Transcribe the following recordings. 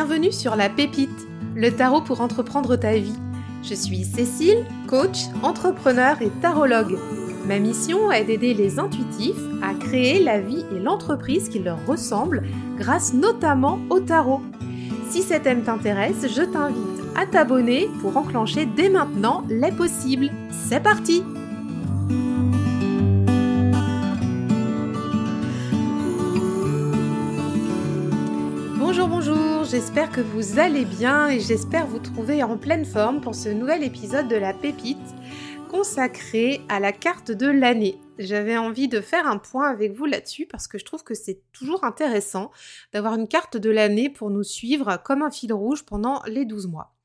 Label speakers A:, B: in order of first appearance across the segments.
A: Bienvenue sur La Pépite, le tarot pour entreprendre ta vie. Je suis Cécile, coach, entrepreneur et tarologue. Ma mission est d'aider les intuitifs à créer la vie et l'entreprise qui leur ressemblent grâce notamment au tarot. Si cet thème t'intéresse, je t'invite à t'abonner pour enclencher dès maintenant les possibles. C'est parti Bonjour, j'espère que vous allez bien et j'espère vous trouver en pleine forme pour ce nouvel épisode de la pépite consacré à la carte de l'année. J'avais envie de faire un point avec vous là-dessus parce que je trouve que c'est toujours intéressant d'avoir une carte de l'année pour nous suivre comme un fil rouge pendant les 12 mois.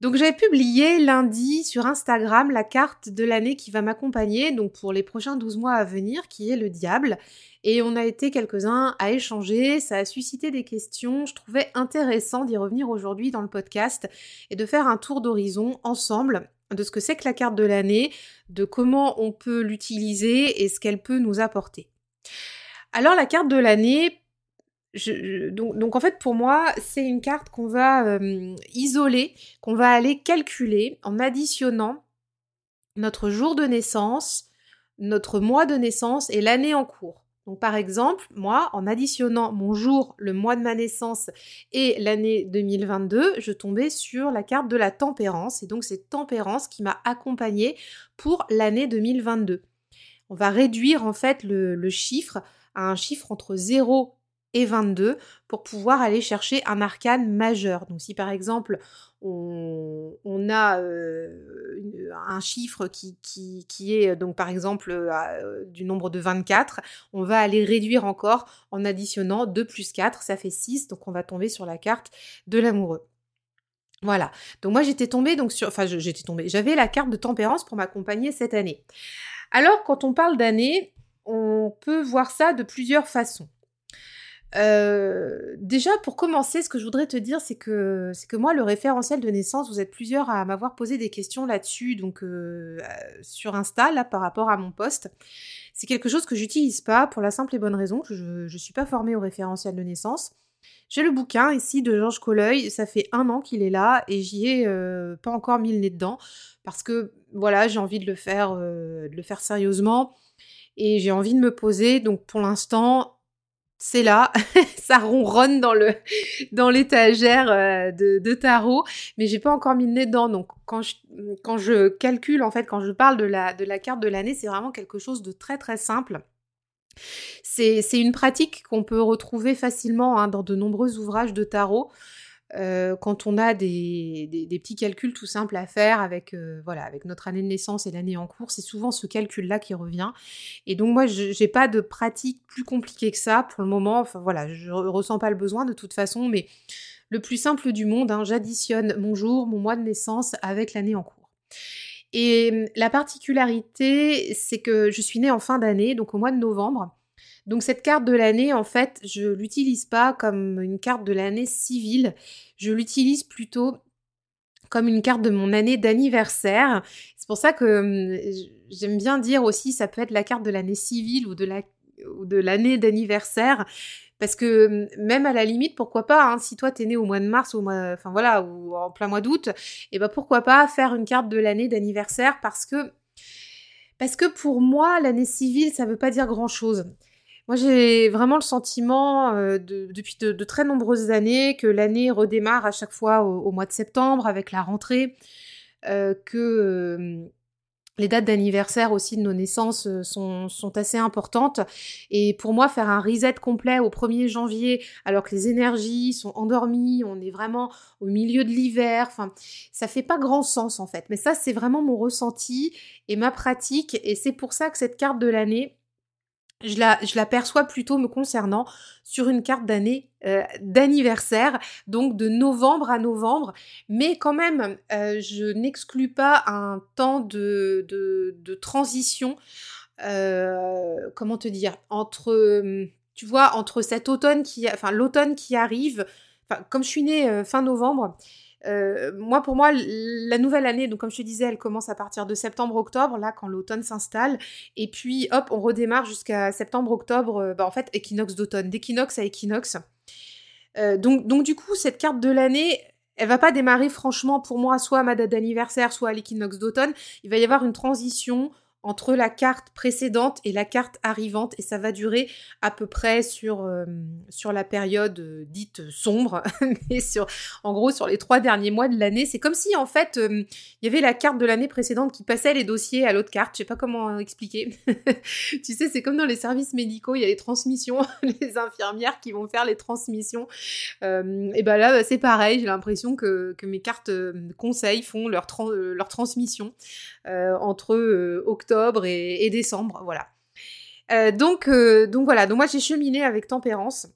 A: Donc j'avais publié lundi sur Instagram la carte de l'année qui va m'accompagner donc pour les prochains 12 mois à venir qui est le diable. Et on a été quelques-uns à échanger, ça a suscité des questions, je trouvais intéressant d'y revenir aujourd'hui dans le podcast et de faire un tour d'horizon ensemble de ce que c'est que la carte de l'année, de comment on peut l'utiliser et ce qu'elle peut nous apporter. Alors la carte de l'année, donc, en fait pour moi c'est une carte qu'on va euh, isoler, qu'on va aller calculer en additionnant notre jour de naissance, notre mois de naissance et l'année en cours. Donc par exemple, moi, en additionnant mon jour, le mois de ma naissance et l'année 2022, je tombais sur la carte de la tempérance. Et donc c'est tempérance qui m'a accompagnée pour l'année 2022. On va réduire en fait le, chiffre à un chiffre entre 0 et 22 pour pouvoir aller chercher un arcane majeur. Donc si par exemple on, a euh, un chiffre qui, est donc par exemple euh, du nombre de 24, on va aller réduire encore en additionnant 2 plus 4, ça fait 6, donc on va tomber sur la carte de l'amoureux. Voilà. Donc moi j'étais tombée donc sur enfin j'étais tombée, j'avais la carte de tempérance pour m'accompagner cette année. Alors quand on parle d'année, on peut voir ça de plusieurs façons. Euh, déjà, pour commencer, ce que je voudrais te dire, c'est que c'est que moi, le référentiel de naissance, vous êtes plusieurs à m'avoir posé des questions là-dessus, donc euh, sur Insta, là, par rapport à mon poste. C'est quelque chose que j'utilise pas pour la simple et bonne raison que je ne suis pas formée au référentiel de naissance. J'ai le bouquin ici de Georges Colleuil, ça fait un an qu'il est là et j'y ai euh, pas encore mis le nez dedans parce que voilà, j'ai envie de le faire, de le faire sérieusement et j'ai envie de me poser. Donc pour l'instant, c'est là, ça ronronne dans le dans l'étagère euh, de, tarot, mais j'ai pas encore mis le nez dedans. Donc quand je, quand je calcule en fait, quand je parle de la de la carte de l'année, c'est vraiment quelque chose de très très simple. C'est une pratique qu'on peut retrouver facilement hein, dans de nombreux ouvrages de tarot. Euh, quand on a des, petits calculs tout simples à faire avec, euh, voilà, avec notre année de naissance et l'année en cours, c'est souvent ce calcul-là qui revient. Et donc moi, je n'ai pas de pratique plus compliquée que ça pour le moment. Enfin voilà, je ressens pas le besoin de toute façon, mais le plus simple du monde, hein, j'additionne mon jour, mon mois de naissance avec l'année en cours. Et la particularité, c'est que je suis née en fin d'année, donc au mois de novembre. Donc cette carte de l'année, en fait, je l'utilise pas comme une carte de l'année civile, je l'utilise plutôt comme une carte de mon année d'anniversaire. C'est pour ça que hum, j'aime bien dire aussi, ça peut être la carte de l'année civile ou de l'année d'anniversaire. Parce que hum, même à la limite pourquoi pas hein, si toi t'es né au mois de mars ou enfin voilà ou en plein mois d'août et eh ben pourquoi pas faire une carte de l'année d'anniversaire parce que pour moi l'année civile ça veut pas dire grand chose moi, j'ai vraiment le sentiment, euh, depuis de, très nombreuses années, que l'année redémarre à chaque fois au, mois de septembre avec la rentrée, euh, que euh, les dates d'anniversaire aussi de nos naissances sont, assez importantes. Et pour moi, faire un reset complet au 1er janvier, alors que les énergies sont endormies, on est vraiment au milieu de l'hiver, enfin, ça fait pas grand sens en fait. Mais ça, c'est vraiment mon ressenti et ma pratique. Et c'est pour ça que cette carte de l'année, je la, perçois plutôt me concernant sur une carte d'année euh, d'anniversaire, donc de novembre à novembre, mais quand même, euh, je n'exclus pas un temps de, transition, euh, comment te dire, entre, tu vois, entre cet automne qui, enfin l'automne qui arrive, enfin comme je suis née fin novembre, euh, moi, pour moi, la nouvelle année, donc comme je te disais, elle commence à partir de septembre-octobre, là, quand l'automne s'installe. Et puis, hop, on redémarre jusqu'à septembre-octobre, euh, bah, en fait, équinoxe d'automne, d'équinoxe à équinoxe. donc, donc du coup, cette carte de l'année, elle va pas démarrer franchement pour moi soit à ma date d'anniversaire, soit à l'équinoxe d'automne. Il va y avoir une transition entre la carte précédente et la carte arrivante et ça va durer à peu près sur, euh, sur la période euh, dite sombre, mais sur, en gros sur les trois derniers mois de l'année. C'est comme si en fait euh, il y avait la carte de l'année précédente qui passait les dossiers à l'autre carte. Je sais pas comment expliquer. tu sais, c'est comme dans les services médicaux, il y a les transmissions, les infirmières qui vont faire les transmissions. et ben là, c'est pareil. J'ai l'impression que, que, mes cartes conseils font leur, leur transmission entre octobre octobre et, décembre, voilà. Euh, donc, euh, donc voilà, donc moi j'ai cheminé avec tempérance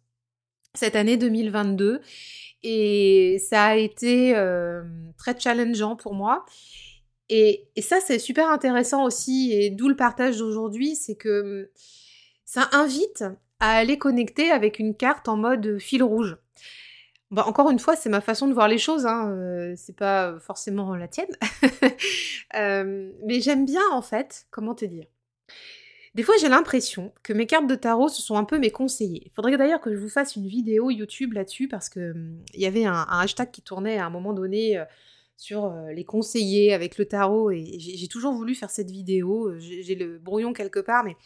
A: cette année 2022 et ça a été euh, très challengeant pour moi. Et, et ça c'est super intéressant aussi et d'où le partage d'aujourd'hui, c'est que ça invite à aller connecter avec une carte en mode fil rouge. Bah, encore une fois, c'est ma façon de voir les choses, hein, c'est pas forcément la tienne. mais j'aime bien, en fait, comment te dire Des fois, j'ai l'impression que mes cartes de tarot, ce sont un peu mes conseillers. Il faudrait d'ailleurs que je vous fasse une vidéo YouTube là-dessus, parce que il y avait un, hashtag qui tournait à un moment donné sur les conseillers avec le tarot, et j'ai toujours voulu faire cette vidéo. J'ai le brouillon quelque part, mais,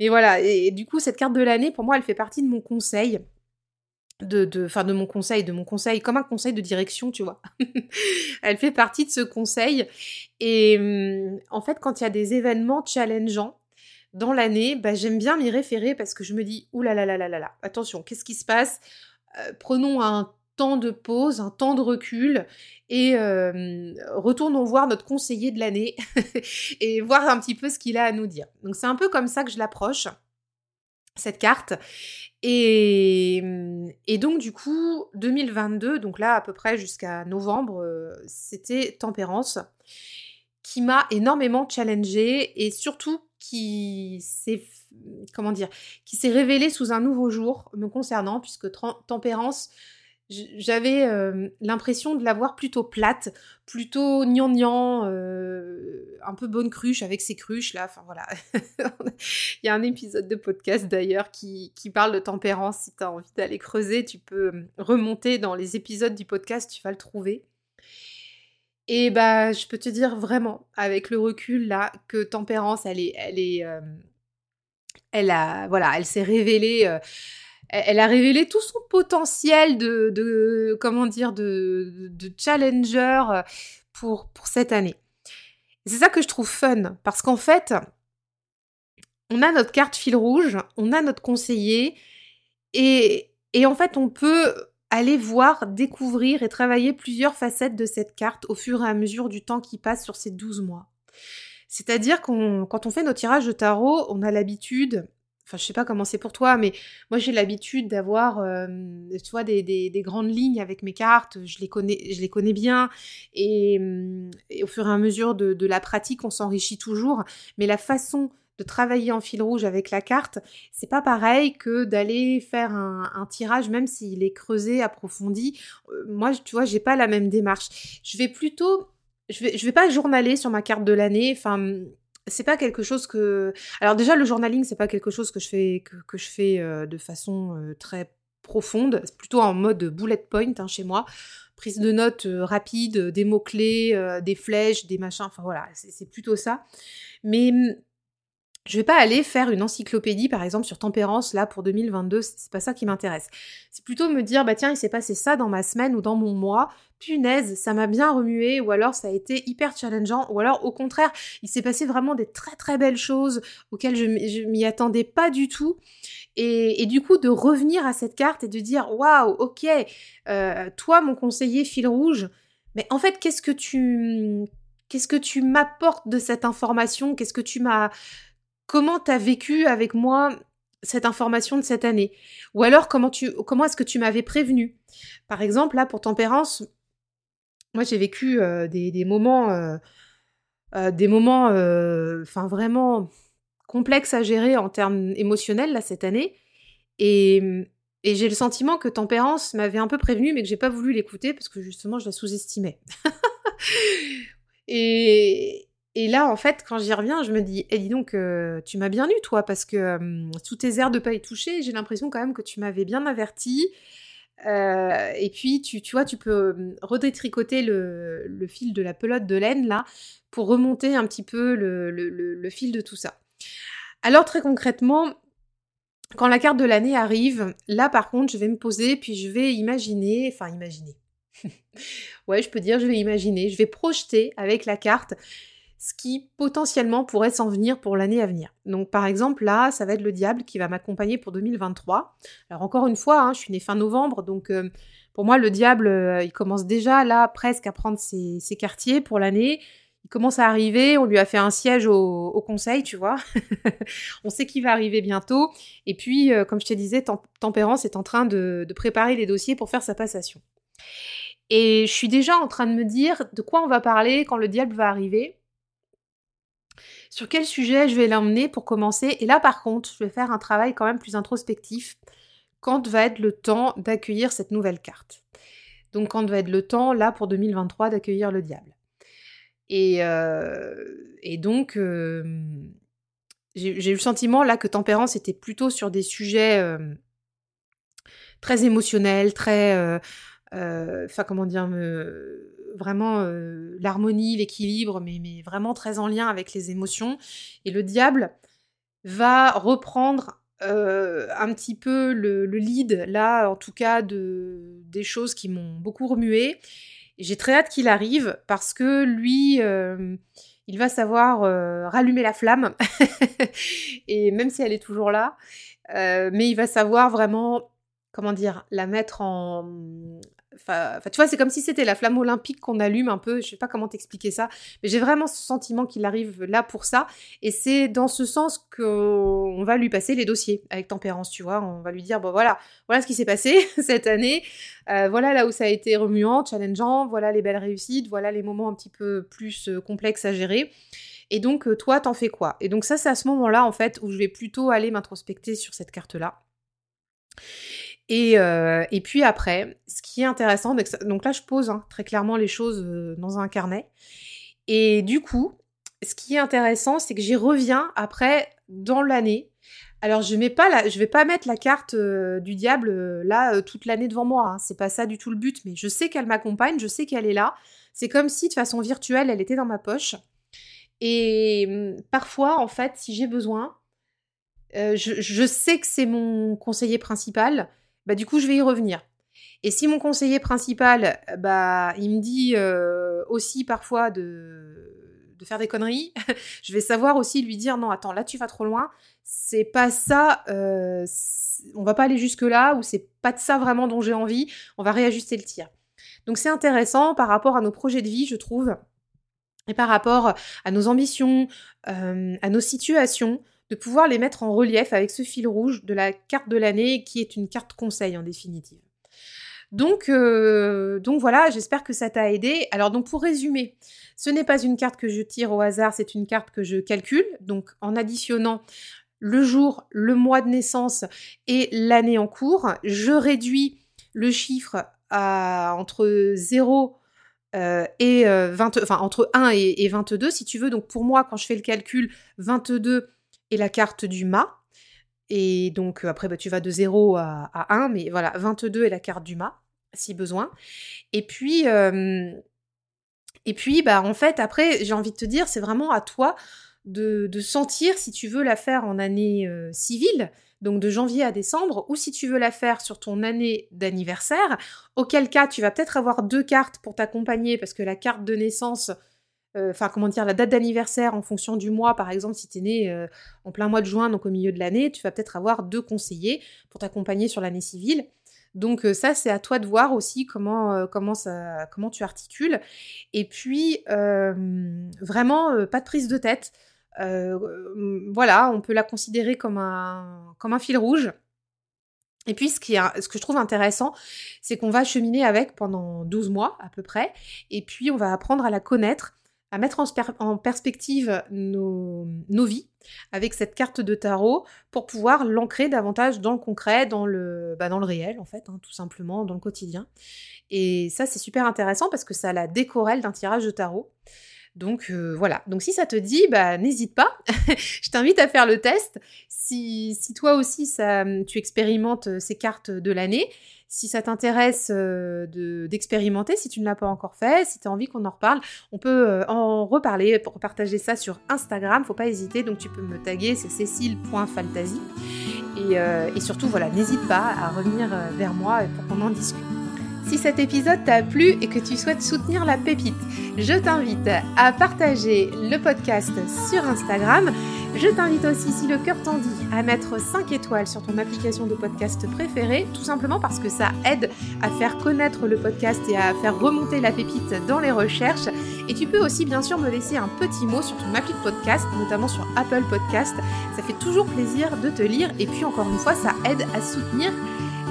A: mais voilà. et du coup, cette carte de l'année, pour moi, elle fait partie de mon conseil de, de, de mon conseil, de mon conseil, comme un conseil de direction, tu vois. Elle fait partie de ce conseil. Et hum, en fait, quand il y a des événements challengeants dans l'année, bah, j'aime bien m'y référer parce que je me dis, oulala, attention, qu'est-ce qui se passe? Euh, Prenons un temps de pause, un temps de recul et euh, retournons voir notre conseiller de l'année et voir un petit peu ce qu'il a à nous dire. Donc c'est un peu comme ça que je l'approche cette carte. Et, et, donc du coup, 2022, donc là à peu près jusqu'à novembre, euh, c'était Tempérance, qui m'a énormément challengée et surtout qui s'est comment dire, qui s'est révélé sous un nouveau jour me concernant, puisque Tempérance, j'avais euh, l'impression de la voir plutôt plate, plutôt gnangnan, euh, un peu bonne cruche avec ses cruches là. Enfin voilà. Il y a un épisode de podcast d'ailleurs qui, qui, parle de tempérance. Si tu as envie d'aller creuser, tu peux euh, remonter dans les épisodes du podcast, tu vas le trouver. Et bah, je peux te dire vraiment, avec le recul là, que tempérance, elle est, elle est, elle a, voilà, elle s'est révélée elle a révélé tout son potentiel de, comment dire, de, challenger euh, pour, pour cette année. C'est ça que je trouve fun, parce qu'en fait, on a notre carte fil rouge, on a notre conseiller, et, et en fait, on peut aller voir, découvrir et travailler plusieurs facettes de cette carte au fur et à mesure du temps qui passe sur ces 12 mois. C'est-à-dire qu'on, quand on fait nos tirages de tarot, on a l'habitude Enfin, je sais pas comment c'est pour toi, mais moi j'ai l'habitude d'avoir, euh, tu des, des, grandes lignes avec mes cartes. Je les connais, je les connais bien, et, au fur et à mesure de, la pratique, on s'enrichit toujours. Mais la façon de travailler en fil rouge avec la carte, c'est pas pareil que d'aller faire un, tirage, même s'il est creusé, approfondi. Euh, moi, tu vois, j'ai pas la même démarche. Je vais plutôt, je vais, vais pas journaler sur ma carte de l'année. Enfin, c'est pas quelque chose que. Alors déjà, le journaling, c'est pas quelque chose que je fais que, je fais euh, de façon euh, très profonde. C'est plutôt en mode bullet point hein, chez moi. Prise de notes euh, rapide, des mots clés, des flèches, des machins. Enfin voilà, c'est plutôt ça. Mais hum, je vais pas aller faire une encyclopédie, par exemple, sur tempérance, là, pour 2022, c'est pas ça qui m'intéresse. C'est plutôt me dire, bah tiens, il s'est passé ça dans ma semaine ou dans mon mois, punaise, ça m'a bien remué, ou alors ça a été hyper challengeant, ou alors au contraire, il s'est passé vraiment des très très belles choses auxquelles je, m'y attendais pas du tout. Et, du coup, de revenir à cette carte et de dire, waouh, ok, euh, toi, mon conseiller fil rouge, mais en fait, qu'est-ce que tu... Qu'est-ce que tu m'apportes de cette information? Qu'est-ce que tu m'as comment tu as vécu avec moi cette information de cette année? Ou alors comment est-ce que tu m'avais prévenu? Par exemple, là pour tempérance, moi j'ai vécu euh, des, moments euh, euh, des moments vraiment complexes à gérer en termes émotionnels là cette année. Et, et j'ai le sentiment que tempérance m'avait un peu prévenu mais que j'ai pas voulu l'écouter parce que justement je la sous-estimais. et, et là, en fait, quand j'y reviens, je me dis, eh dis donc, euh, tu m'as bien eu, toi, parce que sous tes airs de pas y toucher, j'ai l'impression quand même que tu m'avais bien averti. et puis, tu, tu, vois, tu peux redétricoter le, fil de la pelote de laine, là, pour remonter un petit peu le, le, le fil de tout ça. Alors, très concrètement, quand la carte de l'année arrive, là, par contre, je vais me poser, puis je vais imaginer, enfin, imaginer. ouais, je peux dire, je vais imaginer, je vais projeter avec la carte ce qui potentiellement pourrait s'en venir pour l'année à venir. Donc par exemple là, ça va être le diable qui va m'accompagner pour 2023. Alors encore une fois, hein, je suis née fin novembre, donc euh, pour moi le diable, euh, il commence déjà là presque à prendre ses, quartiers pour l'année. Il commence à arriver, on lui a fait un siège au, conseil, tu vois. on sait qu'il va arriver bientôt. Et puis, euh, comme je te disais, Tempérance est en train de préparer les dossiers pour faire sa passation. Et je suis déjà en train de me dire de quoi on va parler quand le diable va arriver sur quel sujet je vais l'emmener pour commencer? Et là, par contre, je vais faire un travail quand même plus introspectif. Quand va être le temps d'accueillir cette nouvelle carte? Donc, quand va être le temps, là, pour 2023, d'accueillir le diable? Et, euh, donc, euh, j'ai eu le sentiment, là, que Tempérance était plutôt sur des sujets euh, très émotionnels, très... Enfin, comment dire vraiment euh, l'harmonie, l'équilibre, mais, mais, vraiment très en lien avec les émotions. Et le diable va reprendre euh, un petit peu le, lead, là, en tout cas, de, des choses qui m'ont beaucoup remué. J'ai très hâte qu'il arrive parce que lui, euh, il va savoir rallumer la flamme, et même si elle est toujours là, mais il va savoir vraiment comment dire, la mettre en, Enfin, tu vois, c'est comme si c'était la flamme olympique qu'on allume un peu. Je sais pas comment t'expliquer ça, mais j'ai vraiment ce sentiment qu'il arrive là pour ça. Et c'est dans ce sens qu'on va lui passer les dossiers avec tempérance, tu vois. On va lui dire, bon voilà, voilà ce qui s'est passé cette année. Euh, voilà là où ça a été remuant, challengeant. Voilà les belles réussites. Voilà les moments un petit peu plus euh, complexes à gérer. Et donc, euh, toi, t'en fais quoi? Et donc ça, c'est à ce moment-là, en fait, où je vais plutôt aller m'introspecter sur cette carte-là. Et, euh, et, puis après, ce qui est intéressant, donc là je pose hein, très clairement les choses euh, dans un carnet. Et du coup, ce qui est intéressant, c'est que j'y reviens après dans l'année. Alors je mets pas je vais pas mettre la carte euh, du diable là toute l'année devant moi. Hein. C'est pas ça du tout le but, mais je sais qu'elle m'accompagne, je sais qu'elle est là. C'est comme si de façon virtuelle, elle était dans ma poche. Et hum, parfois, en fait, si j'ai besoin, je sais que c'est mon conseiller principal bah du coup je vais y revenir. Et si mon conseiller principal, bah il me dit euh, aussi parfois de, faire des conneries, je vais savoir aussi lui dire non attends là tu vas trop loin, c'est pas ça, euh, on va pas aller jusque là ou c'est pas de ça vraiment dont j'ai envie, on va réajuster le tir. Donc c'est intéressant par rapport à nos projets de vie je trouve et par rapport à nos ambitions, euh, à nos situations, de pouvoir les mettre en relief avec ce fil rouge de la carte de l'année qui est une carte conseil en définitive. Donc, euh, donc voilà, j'espère que ça t'a aidé. Alors donc pour résumer, ce n'est pas une carte que je tire au hasard, c'est une carte que je calcule. Donc en additionnant le jour, le mois de naissance et l'année en cours, je réduis le chiffre à entre 0 euh, et 20, euh, enfin entre 1 et, et, 22 si tu veux. Donc pour moi, quand je fais le calcul, 22 la carte du mât. Et donc euh, après, bah, tu vas de 0 à, 1, mais voilà, 22 est la carte du mât, si besoin. Et puis, et puis bah, en fait, après, j'ai envie de te dire, c'est vraiment à toi de, sentir si tu veux la faire en année civile, donc de janvier à décembre, ou si tu veux la faire sur ton année d'anniversaire, auquel cas tu vas peut-être avoir deux cartes pour t'accompagner, parce que la carte de naissance euh, enfin comment dire, la date d'anniversaire en fonction du mois, par exemple, si tu es né euh, en plein mois de juin, donc au milieu de l'année, tu vas peut-être avoir deux conseillers pour t'accompagner sur l'année civile. Donc euh, ça, c'est à toi de voir aussi comment, comment, ça, comment tu articules. Et puis, vraiment, pas de prise de tête. voilà, on peut la considérer comme un, comme un fil rouge. Et puis, ce, qui est, ce que je trouve intéressant, c'est qu'on va cheminer avec pendant 12 mois à peu près, et puis on va apprendre à la connaître, à mettre en, perspective nos, vies avec cette carte de tarot pour pouvoir l'ancrer davantage dans le concret, dans le, bah, dans le réel en fait, hein, tout simplement, dans le quotidien. Et ça c'est super intéressant parce que ça la décorelle d'un tirage de tarot. Donc euh, voilà, donc si ça te dit, bah n'hésite pas, je t'invite à faire le test. Si, si toi aussi ça, tu expérimentes ces cartes de l'année, si ça t'intéresse euh, d'expérimenter, si tu ne l'as pas encore fait, si tu as envie qu'on en reparle, on peut euh, en reparler pour partager ça sur Instagram. Faut pas hésiter, donc tu peux me taguer, c'est cécile.fantasy. Et, euh, et surtout, voilà, n'hésite pas à revenir vers moi pour qu'on en discute. Si cet épisode t'a plu et que tu souhaites soutenir la pépite, je t'invite à partager le podcast sur Instagram. Je t'invite aussi, si le cœur t'en dit, à mettre 5 étoiles sur ton application de podcast préférée, tout simplement parce que ça aide à faire connaître le podcast et à faire remonter la pépite dans les recherches. Et tu peux aussi bien sûr me laisser un petit mot sur ton appli de podcast, notamment sur Apple Podcast. Ça fait toujours plaisir de te lire et puis encore une fois, ça aide à soutenir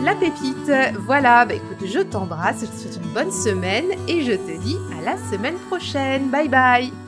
A: la pépite. Voilà, bah écoute, je t'embrasse, je te souhaite une bonne semaine et je te dis à la semaine prochaine. Bye bye